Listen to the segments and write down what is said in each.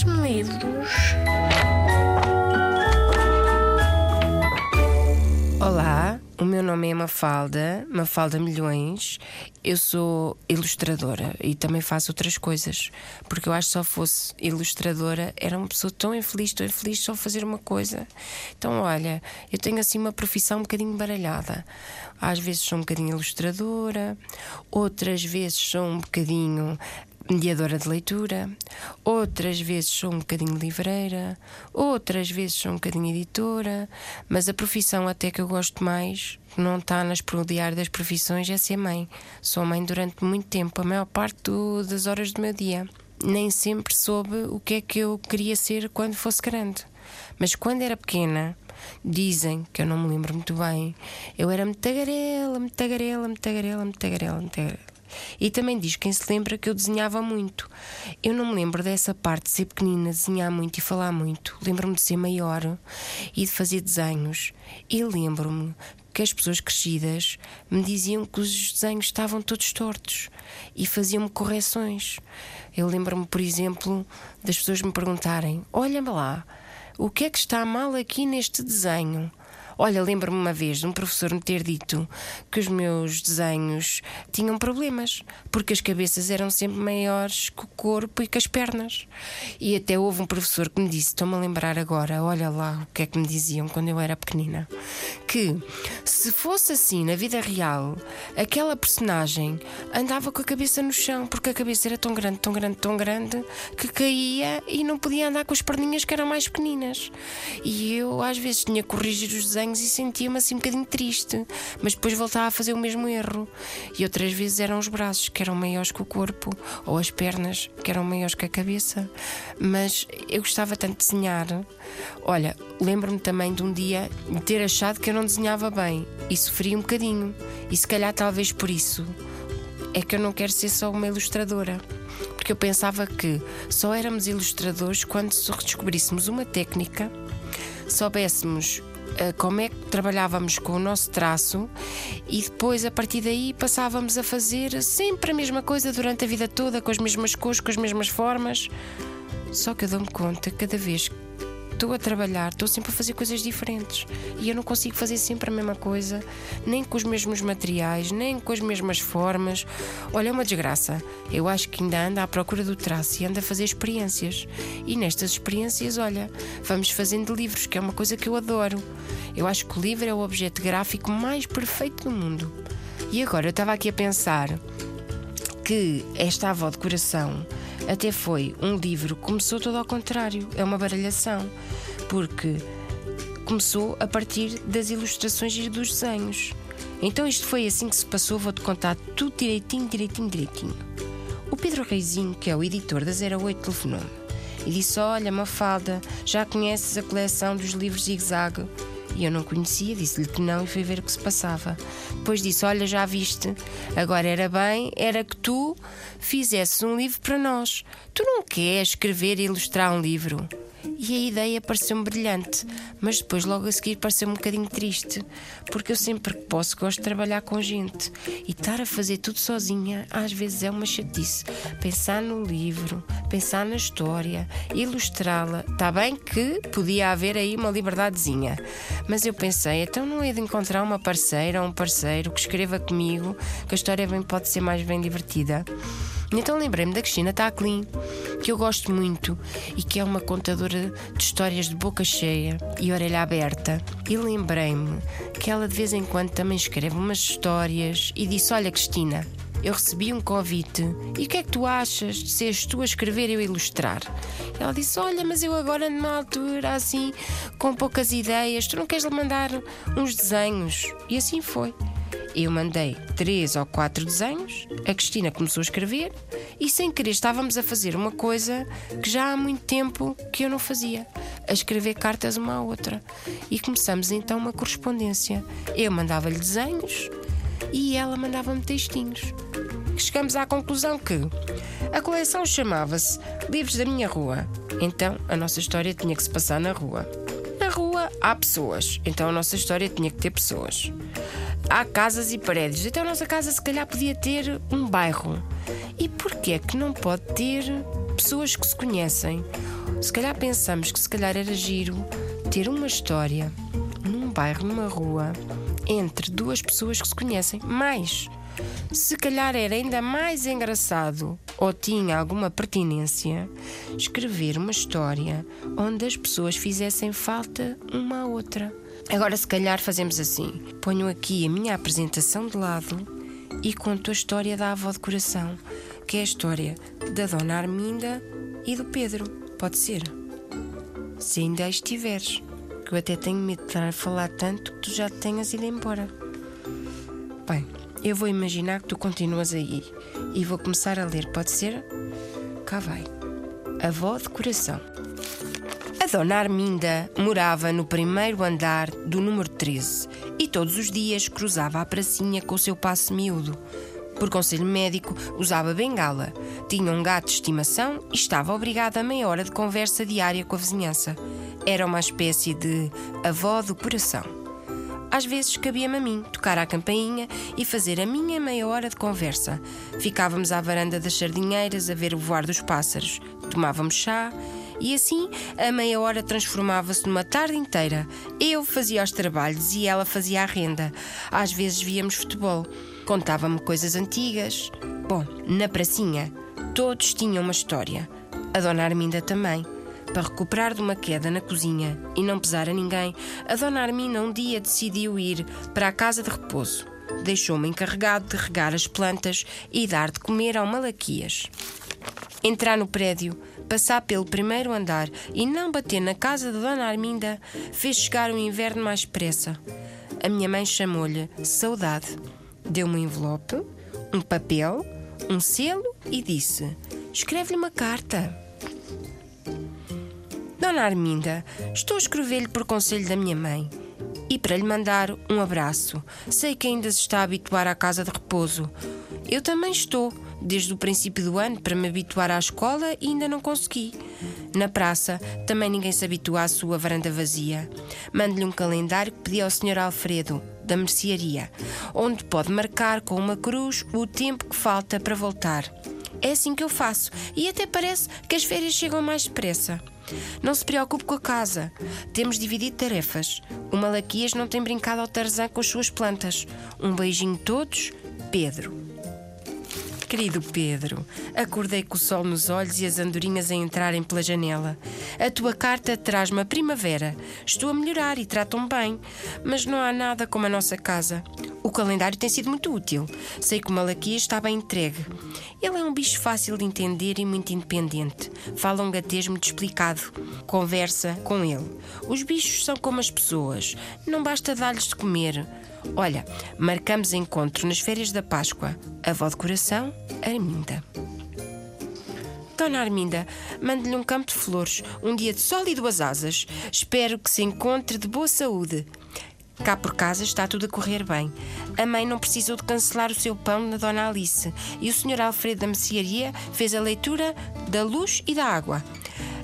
Traz-me livros. Olá, o meu nome é Mafalda, Mafalda Milhões. Eu sou ilustradora e também faço outras coisas, porque eu acho que só fosse ilustradora era uma pessoa tão infeliz, tão infeliz só fazer uma coisa. Então, olha, eu tenho assim uma profissão um bocadinho baralhada. Às vezes sou um bocadinho ilustradora, outras vezes sou um bocadinho mediadora de leitura, outras vezes sou um bocadinho livreira, outras vezes sou um bocadinho editora, mas a profissão até que eu gosto mais, não está nas diário das profissões, é ser mãe. Sou mãe durante muito tempo, a maior parte do, das horas do meu dia. Nem sempre soube o que é que eu queria ser quando fosse grande. Mas quando era pequena, dizem, que eu não me lembro muito bem, eu era muito tagarela, muito tagarela, muito E também diz quem se lembra que eu desenhava muito. Eu não me lembro dessa parte de ser pequenina, desenhar muito e falar muito. Lembro-me de ser maior e de fazer desenhos. E lembro-me que as pessoas crescidas me diziam que os desenhos estavam todos tortos e faziam-me correções. Eu lembro-me, por exemplo, das pessoas me perguntarem: Olha-me lá, o que é que está mal aqui neste desenho? Olha, lembro-me uma vez de um professor me ter dito que os meus desenhos tinham problemas, porque as cabeças eram sempre maiores que o corpo e que as pernas. E até houve um professor que me disse: estou-me a lembrar agora, olha lá o que é que me diziam quando eu era pequenina, que se fosse assim na vida real, aquela personagem andava com a cabeça no chão, porque a cabeça era tão grande, tão grande, tão grande, que caía e não podia andar com as perninhas que eram mais pequeninas. E eu às vezes tinha que corrigir os desenhos e sentia-me assim um bocadinho triste, mas depois voltava a fazer o mesmo erro. E outras vezes eram os braços que eram maiores que o corpo, ou as pernas que eram maiores que a cabeça. Mas eu gostava tanto de desenhar. Olha, lembro-me também de um dia ter achado que eu não desenhava bem e sofri um bocadinho. E se calhar, talvez por isso, é que eu não quero ser só uma ilustradora. Porque eu pensava que só éramos ilustradores quando descobríssemos uma técnica, soubéssemos como é que trabalhávamos com o nosso traço e depois a partir daí passávamos a fazer sempre a mesma coisa durante a vida toda, com as mesmas cores, com as mesmas formas. Só que eu dou-me conta cada vez estou a trabalhar, estou sempre a fazer coisas diferentes e eu não consigo fazer sempre a mesma coisa, nem com os mesmos materiais, nem com as mesmas formas. Olha, é uma desgraça. Eu acho que ainda anda à procura do traço e anda a fazer experiências. E nestas experiências, olha, vamos fazendo livros, que é uma coisa que eu adoro. Eu acho que o livro é o objeto gráfico mais perfeito do mundo. E agora eu estava aqui a pensar que esta avó de coração até foi um livro que começou todo ao contrário, é uma baralhação, porque começou a partir das ilustrações e dos desenhos. Então isto foi assim que se passou, vou-te contar tudo direitinho, direitinho, direitinho. O Pedro Reizinho, que é o editor da 08, telefonou-me e disse: Olha, Mafalda, já conheces a coleção dos livros Zig-Zag? E eu não conhecia, disse-lhe que não e fui ver o que se passava. Depois disse: Olha, já viste, agora era bem, era que tu fizesses um livro para nós. Tu não queres escrever e ilustrar um livro? E a ideia pareceu-me brilhante, mas depois, logo a seguir, pareceu-me um bocadinho triste, porque eu sempre que posso gosto de trabalhar com gente e estar a fazer tudo sozinha às vezes é uma chatice. Pensar no livro, pensar na história, ilustrá-la. Está bem que podia haver aí uma liberdadezinha, mas eu pensei, então não é de encontrar uma parceira ou um parceiro que escreva comigo, que a história bem pode ser mais bem divertida. Então lembrei-me da Cristina Tacklin, que eu gosto muito e que é uma contadora de histórias de boca cheia e orelha aberta. E lembrei-me que ela de vez em quando também escreve umas histórias e disse: Olha, Cristina, eu recebi um convite. E o que é que tu achas de seres tu a escrever e eu a ilustrar? Ela disse: Olha, mas eu agora numa altura assim, com poucas ideias, tu não queres mandar uns desenhos? E assim foi. Eu mandei três ou quatro desenhos, a Cristina começou a escrever e sem querer estávamos a fazer uma coisa que já há muito tempo que eu não fazia, a escrever cartas uma à outra. E começamos então uma correspondência. Eu mandava-lhe desenhos e ela mandava-me textinhos. Chegamos à conclusão que a coleção chamava-se Livros da Minha Rua. Então a nossa história tinha que se passar na rua. Na rua há pessoas, então a nossa história tinha que ter pessoas há casas e paredes. Então a nossa casa se calhar podia ter um bairro. E porquê que não pode ter pessoas que se conhecem? Se calhar pensamos que se calhar era giro ter uma história num bairro, numa rua, entre duas pessoas que se conhecem. Mais, se calhar era ainda mais engraçado ou tinha alguma pertinência escrever uma história onde as pessoas fizessem falta uma à outra. Agora, se calhar, fazemos assim: ponho aqui a minha apresentação de lado e conto a história da avó de coração, que é a história da Dona Arminda e do Pedro. Pode ser? Se ainda estiveres, que eu até tenho medo de estar a falar tanto que tu já te tenhas ido embora. Bem, eu vou imaginar que tu continuas aí e vou começar a ler, pode ser? Cá vai. Avó de coração. Dona Arminda morava no primeiro andar do número 13 e todos os dias cruzava a pracinha com o seu passo miúdo. Por conselho médico, usava bengala, tinha um gato de estimação e estava obrigada a meia hora de conversa diária com a vizinhança. Era uma espécie de avó do coração. Às vezes cabia-me a mim tocar à campainha e fazer a minha meia hora de conversa. Ficávamos à varanda das sardinheiras a ver o voar dos pássaros, tomávamos chá e assim a meia hora transformava-se numa tarde inteira. Eu fazia os trabalhos e ela fazia a renda. Às vezes víamos futebol. Contava-me coisas antigas. Bom, na pracinha, todos tinham uma história. A dona Arminda também. Para recuperar de uma queda na cozinha e não pesar a ninguém, a dona Arminda um dia decidiu ir para a casa de repouso. Deixou-me encarregado de regar as plantas e dar de comer ao Malaquias. Entrar no prédio, passar pelo primeiro andar e não bater na casa da Dona Arminda fez chegar o inverno mais depressa. A minha mãe chamou-lhe Saudade. Deu-me um envelope, um papel, um selo e disse: Escreve-lhe uma carta. Dona Arminda, estou a escrever-lhe por conselho da minha mãe e para lhe mandar um abraço. Sei que ainda se está a habituar à casa de repouso. Eu também estou, desde o princípio do ano, para me habituar à escola e ainda não consegui. Na praça, também ninguém se habitua à sua varanda vazia. Mando-lhe um calendário que pedi ao Sr. Alfredo, da mercearia, onde pode marcar com uma cruz o tempo que falta para voltar. É assim que eu faço e até parece que as férias chegam mais depressa. Não se preocupe com a casa. Temos dividido tarefas. O Malaquias não tem brincado ao Tarzan com as suas plantas. Um beijinho todos, Pedro. Querido Pedro, acordei com o sol nos olhos e as andorinhas a entrarem pela janela. A tua carta traz-me a primavera. Estou a melhorar e tratam-me bem, mas não há nada como a nossa casa. O calendário tem sido muito útil. Sei que o Malaquias está bem entregue. Ele é um bicho fácil de entender e muito independente. Fala um gatês muito explicado. Conversa com ele. Os bichos são como as pessoas. Não basta dar-lhes de comer. Olha, marcamos encontro nas férias da Páscoa. Avó de coração, Arminda. Dona Arminda, mande-lhe um campo de flores, um dia de sol e duas asas. Espero que se encontre de boa saúde. Cá por casa está tudo a correr bem. A mãe não precisou de cancelar o seu pão na Dona Alice e o Sr. Alfredo da Mercearia fez a leitura da luz e da água.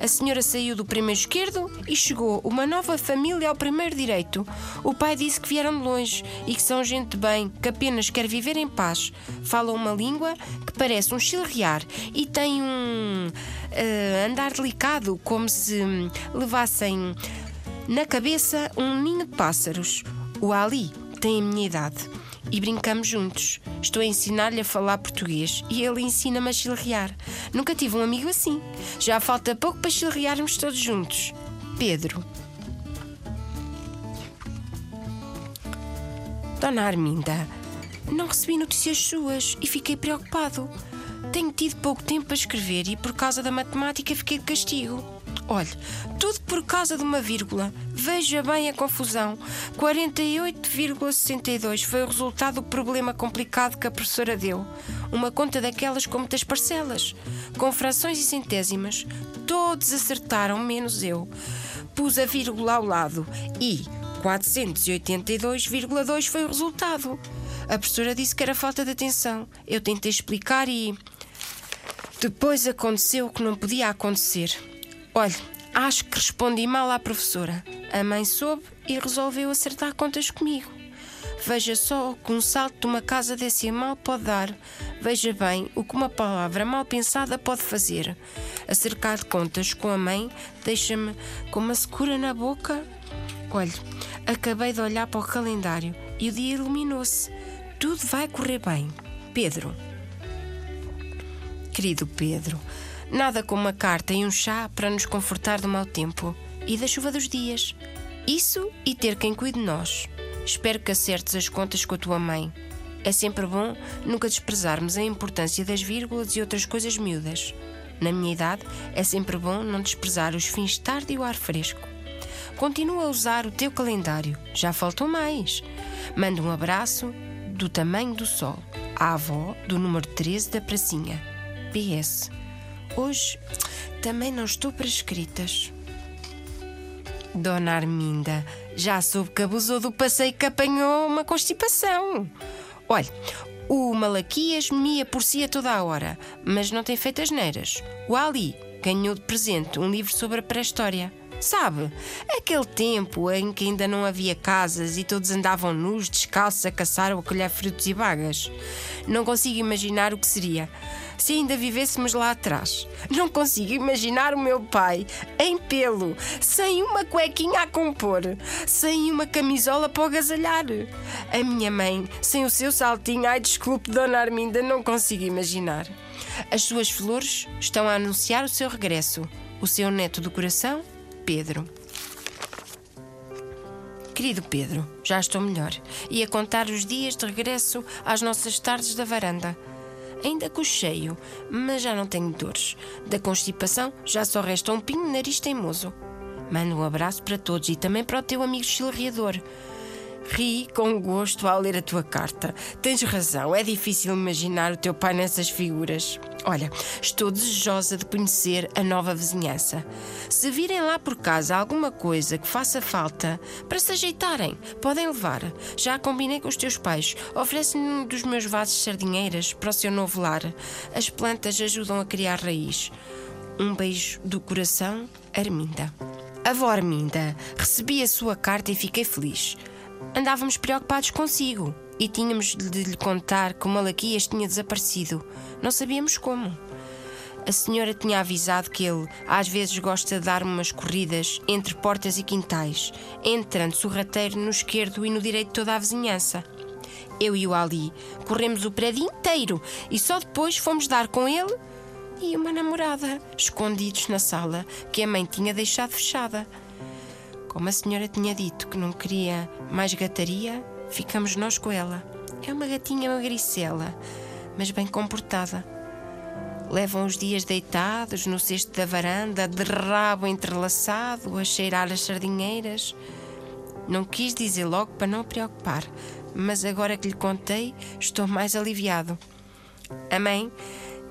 A senhora saiu do primeiro esquerdo e chegou uma nova família ao primeiro direito. O pai disse que vieram de longe e que são gente bem, que apenas quer viver em paz. Falam uma língua que parece um chilrear e tem um uh, andar delicado, como se levassem na cabeça um ninho de pássaros. O Ali tem a minha idade e brincamos juntos. Estou a ensinar-lhe a falar português e ele ensina-me a chilrear. Nunca tive um amigo assim. Já falta pouco para chilrearmos todos juntos. Pedro. Dona Arminda, não recebi notícias suas e fiquei preocupado. Tenho tido pouco tempo para escrever e por causa da matemática fiquei de castigo. Olhe, tudo por causa de uma vírgula. Veja bem a confusão. 48,62 foi o resultado do problema complicado que a professora deu. Uma conta daquelas com muitas parcelas, com frações e centésimas. Todos acertaram, menos eu. Pus a vírgula ao lado e 482,2 foi o resultado. A professora disse que era falta de atenção. Eu tentei explicar e. Depois aconteceu o que não podia acontecer. Olhe, acho que respondi mal à professora. A mãe soube e resolveu acertar contas comigo. Veja só o que um salto de uma casa decimal pode dar. Veja bem o que uma palavra mal pensada pode fazer. Acercar contas com a mãe deixa-me com uma secura na boca. Olhe, acabei de olhar para o calendário e o dia iluminou-se. Tudo vai correr bem. Pedro. Querido Pedro, nada como uma carta e um chá para nos confortar do mau tempo e da chuva dos dias. Isso e ter quem cuide de nós. Espero que acertes as contas com a tua mãe. É sempre bom nunca desprezarmos a importância das vírgulas e outras coisas miúdas. Na minha idade, é sempre bom não desprezar os fins de tarde e o ar fresco. Continua a usar o teu calendário, já faltou mais. Manda um abraço do tamanho do sol à avó do número 13 da pracinha. PS. Hoje também não estou para escritas. Dona Arminda já soube que abusou do passeio que apanhou uma constipação. Olhe, o Malaquias mia por si a toda a hora, mas não tem feito as neiras. O Ali ganhou de presente um livro sobre a pré-história. Sabe, aquele tempo em que ainda não havia casas e todos andavam nus, descalços, a caçar ou a colher frutos e bagas. Não consigo imaginar o que seria se ainda vivêssemos lá atrás. Não consigo imaginar o meu pai em pelo, sem uma cuequinha a compor, sem uma camisola para agasalhar. A minha mãe, sem o seu saltinho, ai desculpe, Dona Arminda, não consigo imaginar. As suas flores estão a anunciar o seu regresso. O seu neto do coração Pedro. Querido Pedro, já estou melhor e a contar os dias de regresso às nossas tardes da varanda. Ainda cocheio, mas já não tenho dores. Da constipação já só resta um pinho nariz teimoso. Mando um abraço para todos e também para o teu amigo chilreador. Ri com gosto ao ler a tua carta. Tens razão, é difícil imaginar o teu pai nessas figuras. Olha, estou desejosa de conhecer a nova vizinhança. Se virem lá por casa alguma coisa que faça falta, para se ajeitarem, podem levar. Já combinei com os teus pais. Oferecem-me um dos meus vasos de sardinheiras para o seu novo lar. As plantas ajudam a criar raiz. Um beijo do coração, Arminda. Avó Arminda, recebi a sua carta e fiquei feliz andávamos preocupados consigo e tínhamos de lhe contar que o Malaquias tinha desaparecido. Não sabíamos como. A senhora tinha avisado que ele às vezes gosta de dar umas corridas entre portas e quintais, entrando sorrateiro no esquerdo e no direito toda a vizinhança. Eu e o Ali corremos o prédio inteiro e só depois fomos dar com ele e uma namorada, escondidos na sala que a mãe tinha deixado fechada. Como a senhora tinha dito que não queria mais gataria, ficamos nós com ela. É uma gatinha magricela, mas bem comportada. Levam os dias deitados no cesto da varanda, de rabo entrelaçado, a cheirar as sardinheiras. Não quis dizer logo para não preocupar, mas agora que lhe contei, estou mais aliviado. A mãe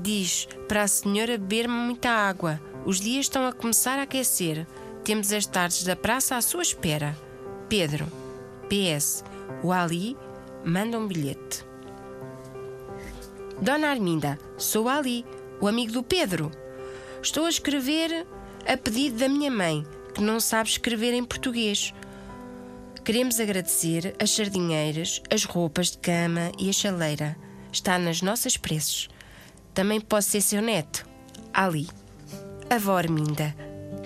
diz para a senhora beber muita água. Os dias estão a começar a aquecer. Temos as tardes da praça à sua espera. Pedro. PS. O Ali manda um bilhete. Dona Arminda, sou Ali, o amigo do Pedro. Estou a escrever a pedido da minha mãe, que não sabe escrever em português. Queremos agradecer as sardinheiras, as roupas de cama e a chaleira. Está nas nossas preces. Também posso ser seu neto. Ali. Avó Arminda.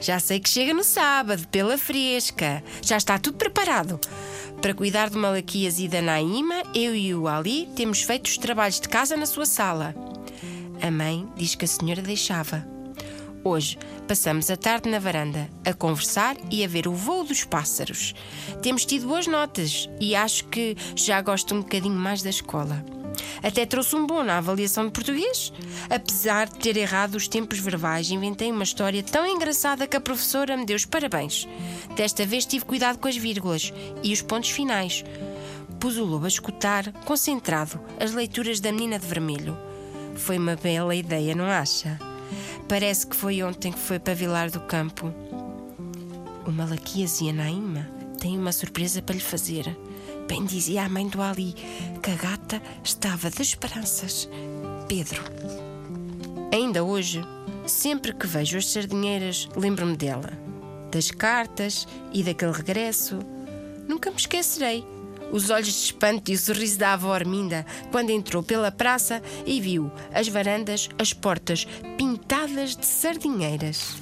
Já sei que chega no sábado, pela fresca. Já está tudo preparado. Para cuidar de Malaquias e da Naima, eu e o Ali temos feito os trabalhos de casa na sua sala. A mãe diz que a senhora deixava. Hoje passamos a tarde na varanda a conversar e a ver o voo dos pássaros. Temos tido boas notas e acho que já gosto um bocadinho mais da escola. Até trouxe um bom na avaliação de português. Apesar de ter errado os tempos verbais, inventei uma história tão engraçada que a professora me deu os parabéns. Desta vez tive cuidado com as vírgulas e os pontos finais. Pus o lobo a escutar, concentrado, as leituras da menina de vermelho. Foi uma bela ideia, não acha? Parece que foi ontem que foi para Vilar do Campo. O Malaquias e a Naima têm uma surpresa para lhe fazer. Bem dizia a mãe do Ali que a gata estava de esperanças. Pedro. Ainda hoje, sempre que vejo as sardinheiras, lembro-me dela, das cartas e daquele regresso. Nunca me esquecerei. os olhos de espanto e o sorriso da avó Arminda quando entrou pela praça e viu as varandas, as portas pintadas de sardinheiras.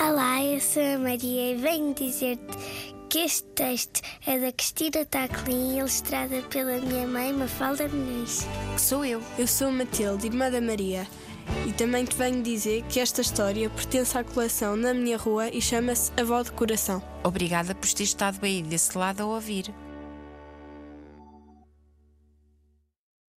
Olá, eu sou a Maria e venho dizer-te que este texto é da Cristina Taclin, ilustrada pela minha mãe Mafalda Muniz. Que sou eu. Eu sou a Matilde, irmã da Maria. E também te venho dizer que esta história pertence à coleção Na Minha Rua e chama-se Avó de Coração. Obrigada por ter estado aí desse lado a ouvir.